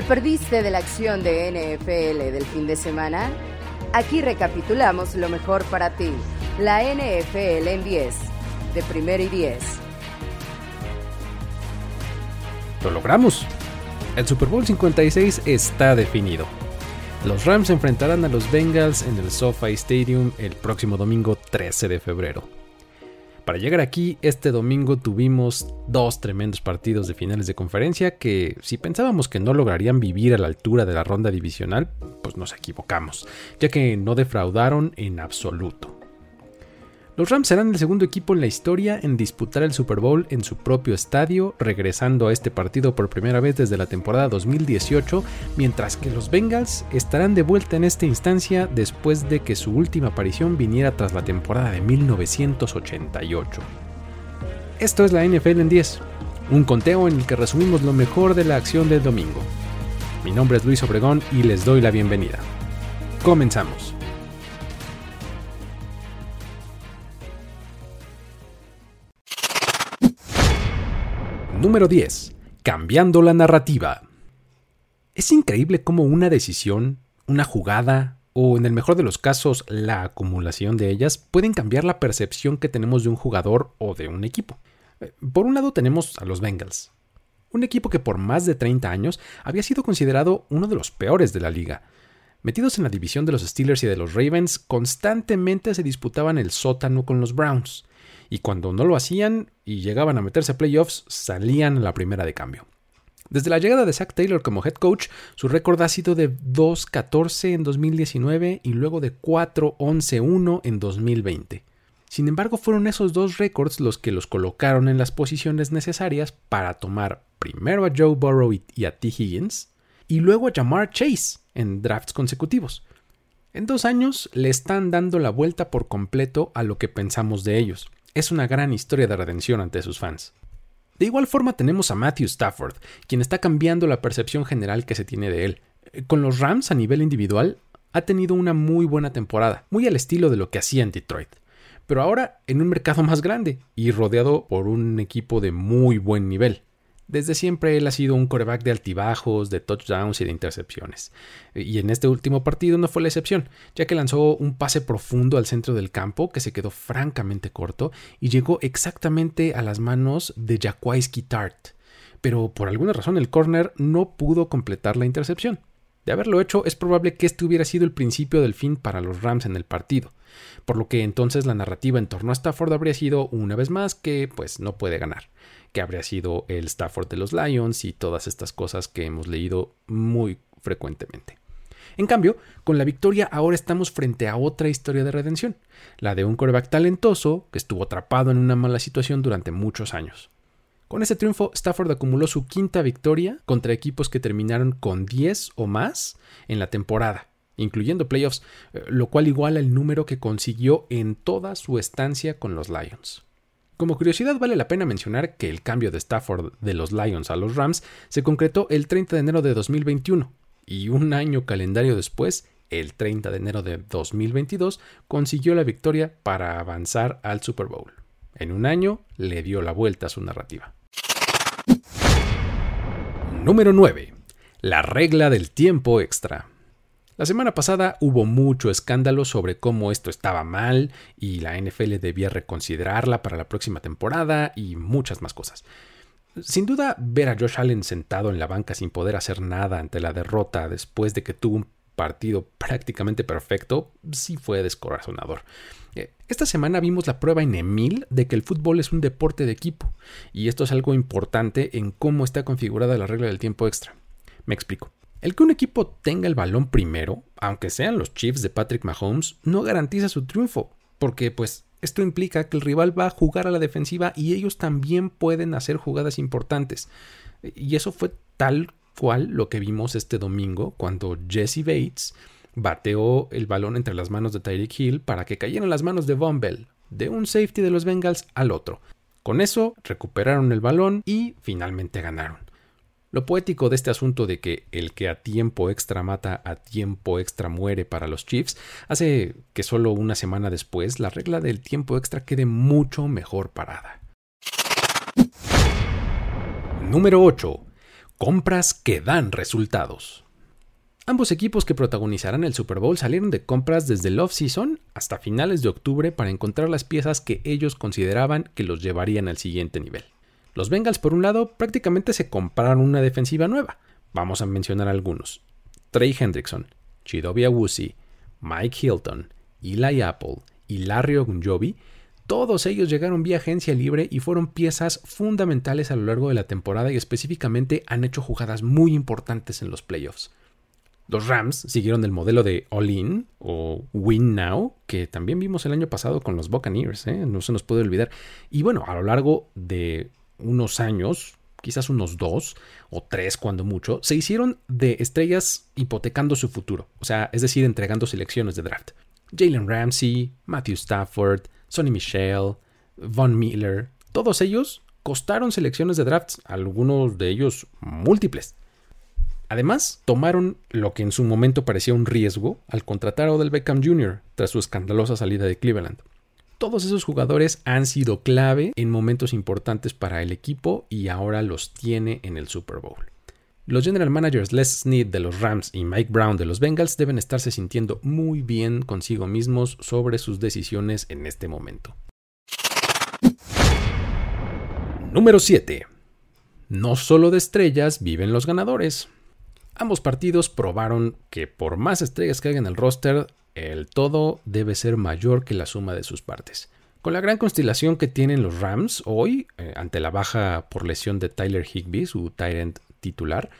¿Te perdiste de la acción de NFL del fin de semana? Aquí recapitulamos lo mejor para ti. La NFL en 10, de primero y 10. Lo logramos. El Super Bowl 56 está definido. Los Rams enfrentarán a los Bengals en el SoFi Stadium el próximo domingo 13 de febrero. Para llegar aquí, este domingo tuvimos dos tremendos partidos de finales de conferencia que, si pensábamos que no lograrían vivir a la altura de la ronda divisional, pues nos equivocamos, ya que no defraudaron en absoluto. Los Rams serán el segundo equipo en la historia en disputar el Super Bowl en su propio estadio, regresando a este partido por primera vez desde la temporada 2018, mientras que los Bengals estarán de vuelta en esta instancia después de que su última aparición viniera tras la temporada de 1988. Esto es la NFL en 10, un conteo en el que resumimos lo mejor de la acción del domingo. Mi nombre es Luis Obregón y les doy la bienvenida. Comenzamos. Número 10. Cambiando la narrativa. Es increíble cómo una decisión, una jugada o en el mejor de los casos la acumulación de ellas pueden cambiar la percepción que tenemos de un jugador o de un equipo. Por un lado tenemos a los Bengals, un equipo que por más de 30 años había sido considerado uno de los peores de la liga. Metidos en la división de los Steelers y de los Ravens, constantemente se disputaban el sótano con los Browns y cuando no lo hacían y llegaban a meterse a playoffs, salían la primera de cambio. Desde la llegada de Zach Taylor como head coach, su récord ha sido de 2-14 en 2019 y luego de 4-11-1 en 2020. Sin embargo, fueron esos dos récords los que los colocaron en las posiciones necesarias para tomar primero a Joe Burrow y a T. Higgins y luego a Jamar Chase en drafts consecutivos. En dos años le están dando la vuelta por completo a lo que pensamos de ellos es una gran historia de redención ante sus fans. De igual forma tenemos a Matthew Stafford, quien está cambiando la percepción general que se tiene de él. Con los Rams a nivel individual ha tenido una muy buena temporada, muy al estilo de lo que hacía en Detroit, pero ahora en un mercado más grande y rodeado por un equipo de muy buen nivel. Desde siempre él ha sido un coreback de altibajos, de touchdowns y de intercepciones. Y en este último partido no fue la excepción, ya que lanzó un pase profundo al centro del campo que se quedó francamente corto y llegó exactamente a las manos de Jaquiski Tart. Pero por alguna razón el corner no pudo completar la intercepción. De haberlo hecho, es probable que este hubiera sido el principio del fin para los Rams en el partido, por lo que entonces la narrativa en torno a Stafford habría sido una vez más que pues no puede ganar que habría sido el Stafford de los Lions y todas estas cosas que hemos leído muy frecuentemente. En cambio, con la victoria ahora estamos frente a otra historia de redención, la de un coreback talentoso que estuvo atrapado en una mala situación durante muchos años. Con ese triunfo, Stafford acumuló su quinta victoria contra equipos que terminaron con 10 o más en la temporada, incluyendo playoffs, eh, lo cual iguala el número que consiguió en toda su estancia con los Lions. Como curiosidad vale la pena mencionar que el cambio de Stafford de los Lions a los Rams se concretó el 30 de enero de 2021 y un año calendario después, el 30 de enero de 2022, consiguió la victoria para avanzar al Super Bowl. En un año le dio la vuelta a su narrativa. Número 9. La regla del tiempo extra. La semana pasada hubo mucho escándalo sobre cómo esto estaba mal y la NFL debía reconsiderarla para la próxima temporada y muchas más cosas. Sin duda, ver a Josh Allen sentado en la banca sin poder hacer nada ante la derrota después de que tuvo un partido prácticamente perfecto, sí fue descorazonador. Eh, esta semana vimos la prueba en Emil de que el fútbol es un deporte de equipo, y esto es algo importante en cómo está configurada la regla del tiempo extra. Me explico. El que un equipo tenga el balón primero, aunque sean los Chiefs de Patrick Mahomes, no garantiza su triunfo, porque pues esto implica que el rival va a jugar a la defensiva y ellos también pueden hacer jugadas importantes. Y eso fue tal lo que vimos este domingo cuando Jesse Bates bateó el balón entre las manos de Tyreek Hill para que cayera en las manos de Von Bell, de un safety de los Bengals al otro. Con eso recuperaron el balón y finalmente ganaron. Lo poético de este asunto de que el que a tiempo extra mata, a tiempo extra muere para los Chiefs, hace que solo una semana después la regla del tiempo extra quede mucho mejor parada. Número 8. Compras que dan resultados. Ambos equipos que protagonizarán el Super Bowl salieron de compras desde el off-season hasta finales de octubre para encontrar las piezas que ellos consideraban que los llevarían al siguiente nivel. Los Bengals, por un lado, prácticamente se compraron una defensiva nueva. Vamos a mencionar algunos. Trey Hendrickson, Chidobe Awusi, Mike Hilton, Eli Apple y Larry Ogunjobi, todos ellos llegaron vía agencia libre y fueron piezas fundamentales a lo largo de la temporada y específicamente han hecho jugadas muy importantes en los playoffs. Los Rams siguieron el modelo de All-In o Win Now, que también vimos el año pasado con los Buccaneers, ¿eh? no se nos puede olvidar. Y bueno, a lo largo de unos años, quizás unos dos o tres cuando mucho, se hicieron de estrellas hipotecando su futuro, o sea, es decir, entregando selecciones de draft. Jalen Ramsey, Matthew Stafford, Sonny Michel, Von Miller, todos ellos costaron selecciones de drafts, algunos de ellos múltiples. Además, tomaron lo que en su momento parecía un riesgo al contratar a Odell Beckham Jr. tras su escandalosa salida de Cleveland. Todos esos jugadores han sido clave en momentos importantes para el equipo y ahora los tiene en el Super Bowl. Los general managers Les Snead de los Rams y Mike Brown de los Bengals deben estarse sintiendo muy bien consigo mismos sobre sus decisiones en este momento. Número 7. No solo de estrellas viven los ganadores. Ambos partidos probaron que por más estrellas que haya en el roster, el todo debe ser mayor que la suma de sus partes. Con la gran constelación que tienen los Rams hoy, eh, ante la baja por lesión de Tyler Higby, su Tyrant titular,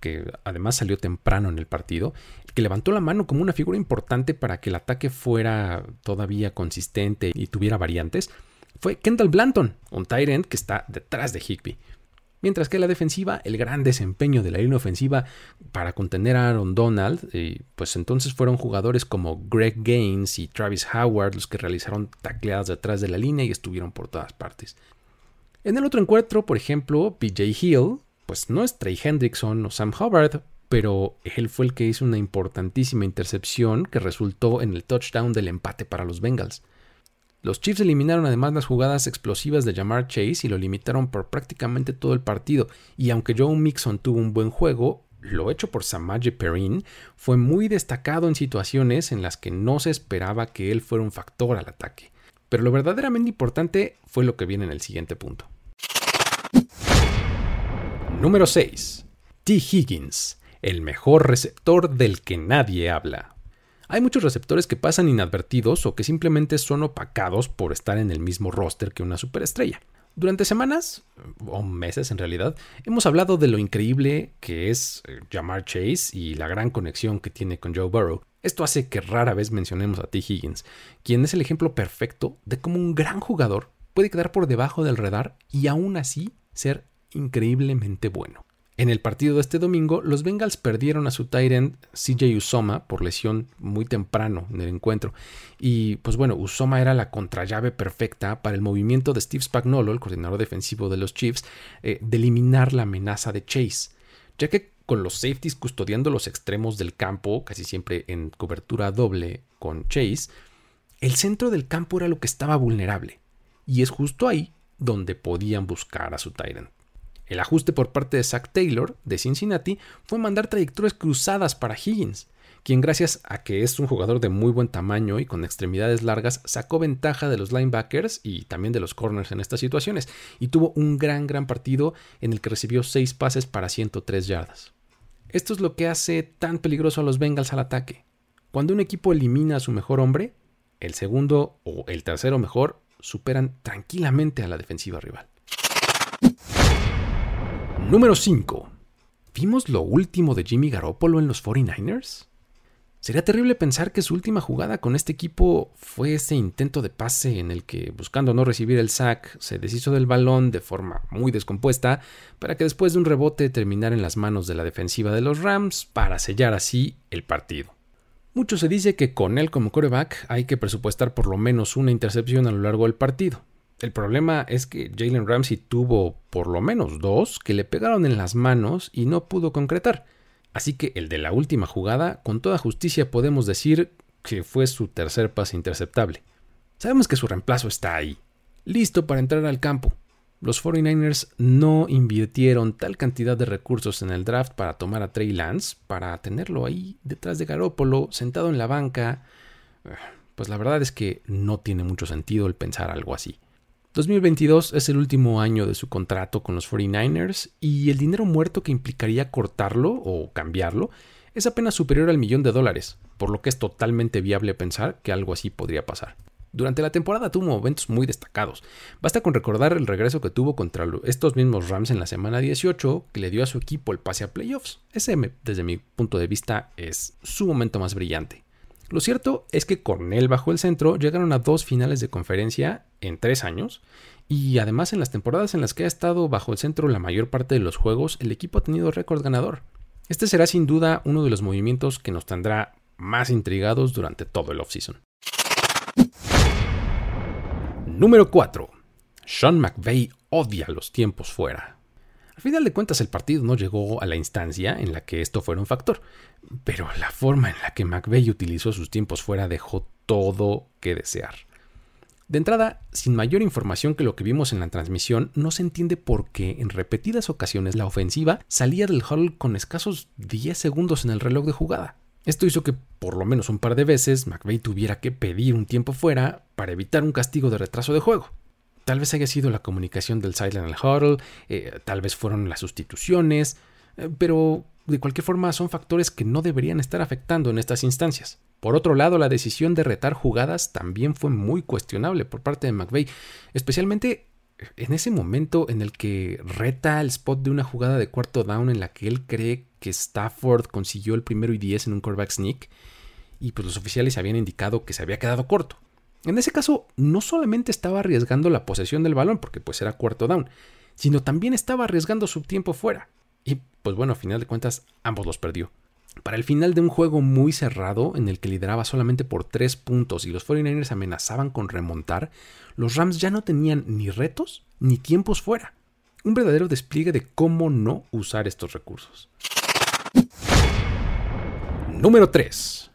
que además salió temprano en el partido, que levantó la mano como una figura importante para que el ataque fuera todavía consistente y tuviera variantes, fue Kendall Blanton, un tight end que está detrás de Higby. Mientras que la defensiva, el gran desempeño de la línea ofensiva para contener a Aaron Donald, pues entonces fueron jugadores como Greg Gaines y Travis Howard los que realizaron tacleadas detrás de la línea y estuvieron por todas partes. En el otro encuentro, por ejemplo, PJ Hill, pues no es Trey Hendrickson o Sam Hubbard, pero él fue el que hizo una importantísima intercepción que resultó en el touchdown del empate para los Bengals. Los Chiefs eliminaron además las jugadas explosivas de Jamar Chase y lo limitaron por prácticamente todo el partido, y aunque Joe Mixon tuvo un buen juego, lo hecho por Samaje Perrin fue muy destacado en situaciones en las que no se esperaba que él fuera un factor al ataque. Pero lo verdaderamente importante fue lo que viene en el siguiente punto. Número 6. T. Higgins, el mejor receptor del que nadie habla. Hay muchos receptores que pasan inadvertidos o que simplemente son opacados por estar en el mismo roster que una superestrella. Durante semanas, o meses en realidad, hemos hablado de lo increíble que es eh, Jamar Chase y la gran conexión que tiene con Joe Burrow. Esto hace que rara vez mencionemos a T. Higgins, quien es el ejemplo perfecto de cómo un gran jugador puede quedar por debajo del radar y aún así ser increíblemente bueno. En el partido de este domingo, los Bengals perdieron a su tight end CJ Usoma por lesión muy temprano en el encuentro. Y pues bueno, Usoma era la contrallave perfecta para el movimiento de Steve Spagnuolo, el coordinador defensivo de los Chiefs, eh, de eliminar la amenaza de Chase, ya que con los safeties custodiando los extremos del campo, casi siempre en cobertura doble con Chase, el centro del campo era lo que estaba vulnerable. Y es justo ahí donde podían buscar a su tight. El ajuste por parte de Zach Taylor de Cincinnati fue mandar trayectorias cruzadas para Higgins, quien gracias a que es un jugador de muy buen tamaño y con extremidades largas sacó ventaja de los linebackers y también de los corners en estas situaciones y tuvo un gran gran partido en el que recibió 6 pases para 103 yardas. Esto es lo que hace tan peligroso a los Bengals al ataque. Cuando un equipo elimina a su mejor hombre, el segundo o el tercero mejor superan tranquilamente a la defensiva rival. Número 5. ¿Vimos lo último de Jimmy Garoppolo en los 49ers? Sería terrible pensar que su última jugada con este equipo fue ese intento de pase en el que, buscando no recibir el sack, se deshizo del balón de forma muy descompuesta para que después de un rebote terminara en las manos de la defensiva de los Rams para sellar así el partido. Mucho se dice que con él como coreback hay que presupuestar por lo menos una intercepción a lo largo del partido, el problema es que Jalen Ramsey tuvo por lo menos dos que le pegaron en las manos y no pudo concretar. Así que el de la última jugada, con toda justicia podemos decir que fue su tercer pase interceptable. Sabemos que su reemplazo está ahí, listo para entrar al campo. Los 49ers no invirtieron tal cantidad de recursos en el draft para tomar a Trey Lance, para tenerlo ahí detrás de Garoppolo, sentado en la banca. Pues la verdad es que no tiene mucho sentido el pensar algo así. 2022 es el último año de su contrato con los 49ers y el dinero muerto que implicaría cortarlo o cambiarlo es apenas superior al millón de dólares, por lo que es totalmente viable pensar que algo así podría pasar. Durante la temporada tuvo momentos muy destacados. Basta con recordar el regreso que tuvo contra estos mismos Rams en la semana 18, que le dio a su equipo el pase a playoffs. Ese, desde mi punto de vista, es su momento más brillante. Lo cierto es que con él bajo el centro llegaron a dos finales de conferencia en tres años, y además en las temporadas en las que ha estado bajo el centro la mayor parte de los juegos, el equipo ha tenido récord ganador. Este será sin duda uno de los movimientos que nos tendrá más intrigados durante todo el offseason. Número 4. Sean McVay odia los tiempos fuera. Al final de cuentas el partido no llegó a la instancia en la que esto fuera un factor, pero la forma en la que McVeigh utilizó sus tiempos fuera dejó todo que desear. De entrada, sin mayor información que lo que vimos en la transmisión, no se entiende por qué en repetidas ocasiones la ofensiva salía del huddle con escasos 10 segundos en el reloj de jugada. Esto hizo que por lo menos un par de veces McVeigh tuviera que pedir un tiempo fuera para evitar un castigo de retraso de juego. Tal vez haya sido la comunicación del silent huddle, eh, tal vez fueron las sustituciones, eh, pero de cualquier forma son factores que no deberían estar afectando en estas instancias. Por otro lado, la decisión de retar jugadas también fue muy cuestionable por parte de McVeigh, especialmente en ese momento en el que reta el spot de una jugada de cuarto down en la que él cree que Stafford consiguió el primero y diez en un quarterback sneak y pues los oficiales habían indicado que se había quedado corto. En ese caso, no solamente estaba arriesgando la posesión del balón, porque pues era cuarto down, sino también estaba arriesgando su tiempo fuera. Y pues bueno, a final de cuentas, ambos los perdió. Para el final de un juego muy cerrado, en el que lideraba solamente por tres puntos y los 49ers amenazaban con remontar, los Rams ya no tenían ni retos ni tiempos fuera. Un verdadero despliegue de cómo no usar estos recursos. Número 3.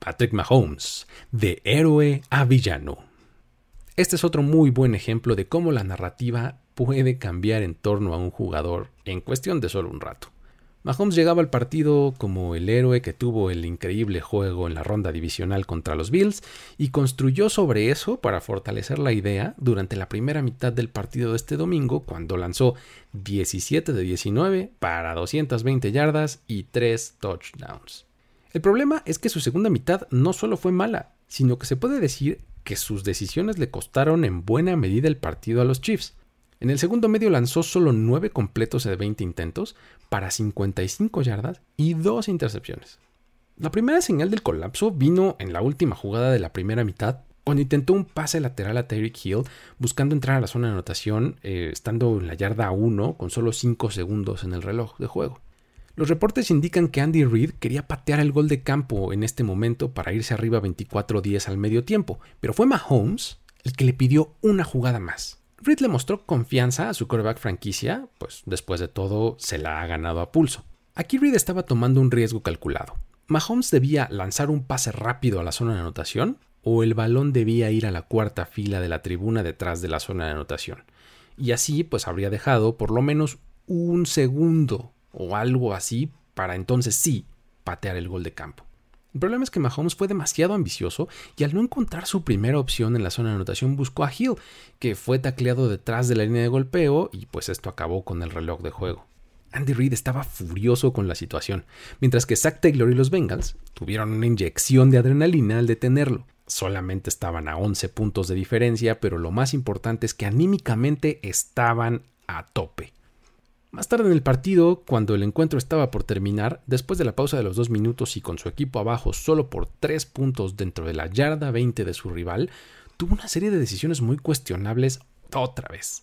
Patrick Mahomes, de héroe a villano. Este es otro muy buen ejemplo de cómo la narrativa puede cambiar en torno a un jugador en cuestión de solo un rato. Mahomes llegaba al partido como el héroe que tuvo el increíble juego en la ronda divisional contra los Bills y construyó sobre eso para fortalecer la idea durante la primera mitad del partido de este domingo cuando lanzó 17 de 19 para 220 yardas y 3 touchdowns. El problema es que su segunda mitad no solo fue mala, sino que se puede decir que sus decisiones le costaron en buena medida el partido a los Chiefs. En el segundo medio lanzó solo 9 completos de 20 intentos para 55 yardas y 2 intercepciones. La primera señal del colapso vino en la última jugada de la primera mitad, cuando intentó un pase lateral a Tyreek Hill buscando entrar a la zona de anotación, eh, estando en la yarda 1 con solo 5 segundos en el reloj de juego. Los reportes indican que Andy Reid quería patear el gol de campo en este momento para irse arriba 24-10 al medio tiempo, pero fue Mahomes el que le pidió una jugada más. Reed le mostró confianza a su quarterback franquicia, pues después de todo se la ha ganado a pulso. Aquí Reed estaba tomando un riesgo calculado. Mahomes debía lanzar un pase rápido a la zona de anotación o el balón debía ir a la cuarta fila de la tribuna detrás de la zona de anotación. Y así pues habría dejado por lo menos un segundo o algo así para entonces sí patear el gol de campo. El problema es que Mahomes fue demasiado ambicioso y al no encontrar su primera opción en la zona de anotación buscó a Hill, que fue tacleado detrás de la línea de golpeo y pues esto acabó con el reloj de juego. Andy Reid estaba furioso con la situación, mientras que Zach Taylor y los Bengals tuvieron una inyección de adrenalina al detenerlo. Solamente estaban a 11 puntos de diferencia, pero lo más importante es que anímicamente estaban a tope. Más tarde en el partido, cuando el encuentro estaba por terminar, después de la pausa de los dos minutos y con su equipo abajo solo por tres puntos dentro de la yarda 20 de su rival, tuvo una serie de decisiones muy cuestionables otra vez.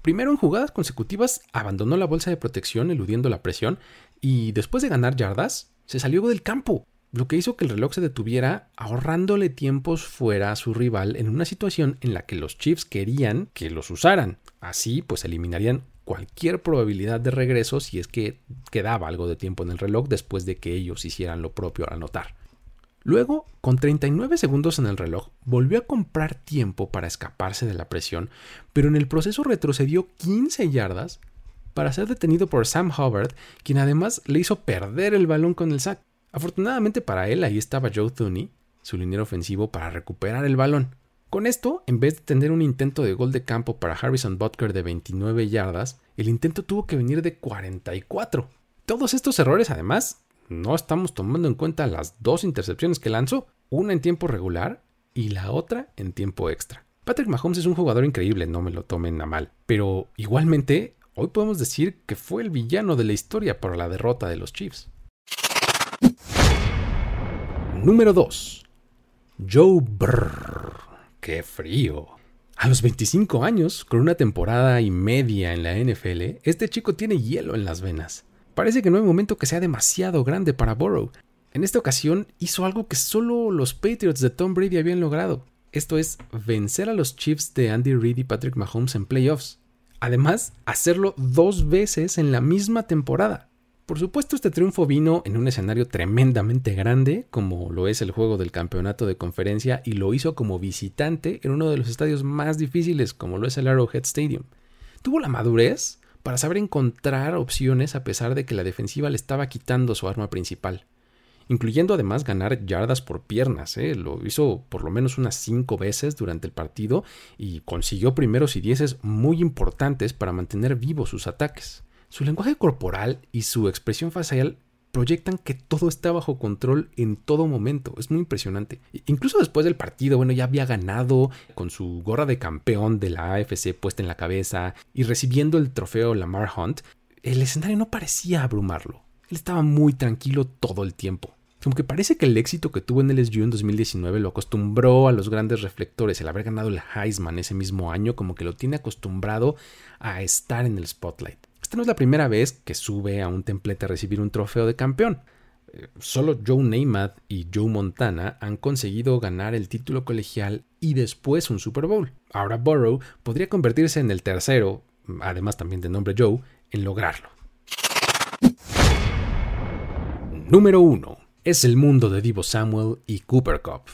Primero en jugadas consecutivas abandonó la bolsa de protección eludiendo la presión y después de ganar yardas se salió del campo, lo que hizo que el reloj se detuviera ahorrándole tiempos fuera a su rival en una situación en la que los Chiefs querían que los usaran. Así pues eliminarían cualquier probabilidad de regreso si es que quedaba algo de tiempo en el reloj después de que ellos hicieran lo propio al anotar. Luego, con 39 segundos en el reloj, volvió a comprar tiempo para escaparse de la presión, pero en el proceso retrocedió 15 yardas para ser detenido por Sam Hubbard, quien además le hizo perder el balón con el sack. Afortunadamente para él, ahí estaba Joe Thuney, su liniero ofensivo, para recuperar el balón. Con esto, en vez de tener un intento de gol de campo para Harrison Butker de 29 yardas, el intento tuvo que venir de 44. Todos estos errores, además, no estamos tomando en cuenta las dos intercepciones que lanzó, una en tiempo regular y la otra en tiempo extra. Patrick Mahomes es un jugador increíble, no me lo tomen a mal, pero igualmente hoy podemos decir que fue el villano de la historia por la derrota de los Chiefs. Número 2. Joe Brrr. ¡Qué frío! A los 25 años, con una temporada y media en la NFL, este chico tiene hielo en las venas. Parece que no hay momento que sea demasiado grande para Burrow. En esta ocasión hizo algo que solo los Patriots de Tom Brady habían logrado. Esto es vencer a los Chiefs de Andy Reid y Patrick Mahomes en playoffs. Además, hacerlo dos veces en la misma temporada. Por supuesto, este triunfo vino en un escenario tremendamente grande, como lo es el juego del campeonato de conferencia, y lo hizo como visitante en uno de los estadios más difíciles, como lo es el Arrowhead Stadium. Tuvo la madurez para saber encontrar opciones a pesar de que la defensiva le estaba quitando su arma principal, incluyendo además ganar yardas por piernas. ¿eh? Lo hizo por lo menos unas cinco veces durante el partido y consiguió primeros y dieces muy importantes para mantener vivos sus ataques. Su lenguaje corporal y su expresión facial proyectan que todo está bajo control en todo momento. Es muy impresionante. Incluso después del partido, bueno, ya había ganado con su gorra de campeón de la AFC puesta en la cabeza y recibiendo el trofeo Lamar Hunt, el escenario no parecía abrumarlo. Él estaba muy tranquilo todo el tiempo. Como que parece que el éxito que tuvo en el SU en 2019 lo acostumbró a los grandes reflectores. El haber ganado el Heisman ese mismo año, como que lo tiene acostumbrado a estar en el spotlight. Esta no es la primera vez que sube a un templete a recibir un trofeo de campeón. Solo Joe Namath y Joe Montana han conseguido ganar el título colegial y después un Super Bowl. Ahora Burrow podría convertirse en el tercero, además también de nombre Joe, en lograrlo. Número 1. Es el mundo de Divo Samuel y Cooper Cup.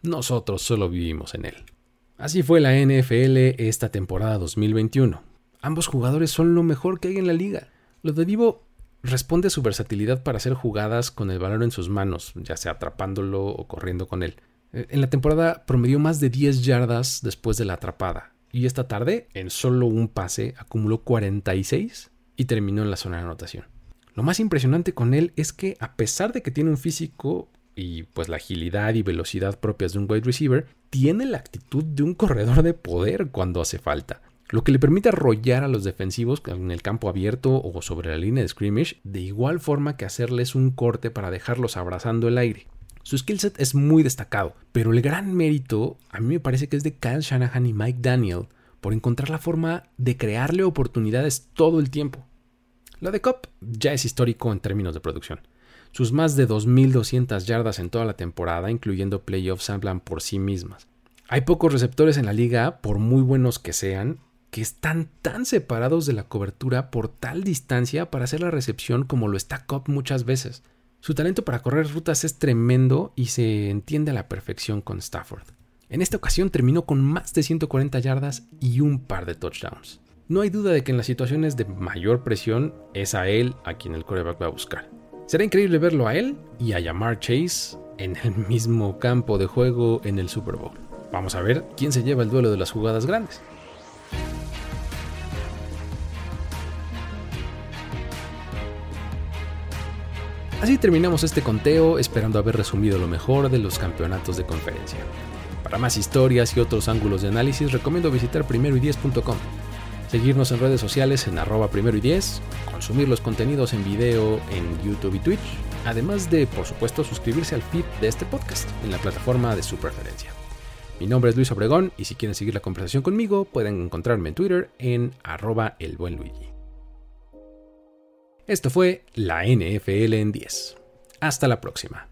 Nosotros solo vivimos en él. Así fue la NFL esta temporada 2021. Ambos jugadores son lo mejor que hay en la liga. Lo de Divo responde a su versatilidad para hacer jugadas con el balón en sus manos, ya sea atrapándolo o corriendo con él. Eh, en la temporada promedió más de 10 yardas después de la atrapada, y esta tarde, en solo un pase, acumuló 46 y terminó en la zona de anotación. Lo más impresionante con él es que, a pesar de que tiene un físico y pues la agilidad y velocidad propias de un wide receiver, tiene la actitud de un corredor de poder cuando hace falta lo que le permite arrollar a los defensivos en el campo abierto o sobre la línea de scrimmage, de igual forma que hacerles un corte para dejarlos abrazando el aire. Su skillset es muy destacado, pero el gran mérito a mí me parece que es de Kyle Shanahan y Mike Daniel por encontrar la forma de crearle oportunidades todo el tiempo. La de Cop ya es histórico en términos de producción. Sus más de 2.200 yardas en toda la temporada, incluyendo playoffs, hablan por sí mismas. Hay pocos receptores en la liga, por muy buenos que sean, que están tan separados de la cobertura por tal distancia para hacer la recepción como lo está Cobb muchas veces. Su talento para correr rutas es tremendo y se entiende a la perfección con Stafford. En esta ocasión terminó con más de 140 yardas y un par de touchdowns. No hay duda de que en las situaciones de mayor presión es a él a quien el coreback va a buscar. Será increíble verlo a él y a Yamar Chase en el mismo campo de juego en el Super Bowl. Vamos a ver quién se lleva el duelo de las jugadas grandes. Así terminamos este conteo esperando haber resumido lo mejor de los campeonatos de conferencia. Para más historias y otros ángulos de análisis recomiendo visitar primeroy10.com, seguirnos en redes sociales en arroba primero y 10, consumir los contenidos en video en YouTube y Twitch, además de, por supuesto, suscribirse al feed de este podcast en la plataforma de su preferencia. Mi nombre es Luis Obregón y si quieren seguir la conversación conmigo pueden encontrarme en Twitter en arroba el buen Luigi. Esto fue la NFL en 10. Hasta la próxima.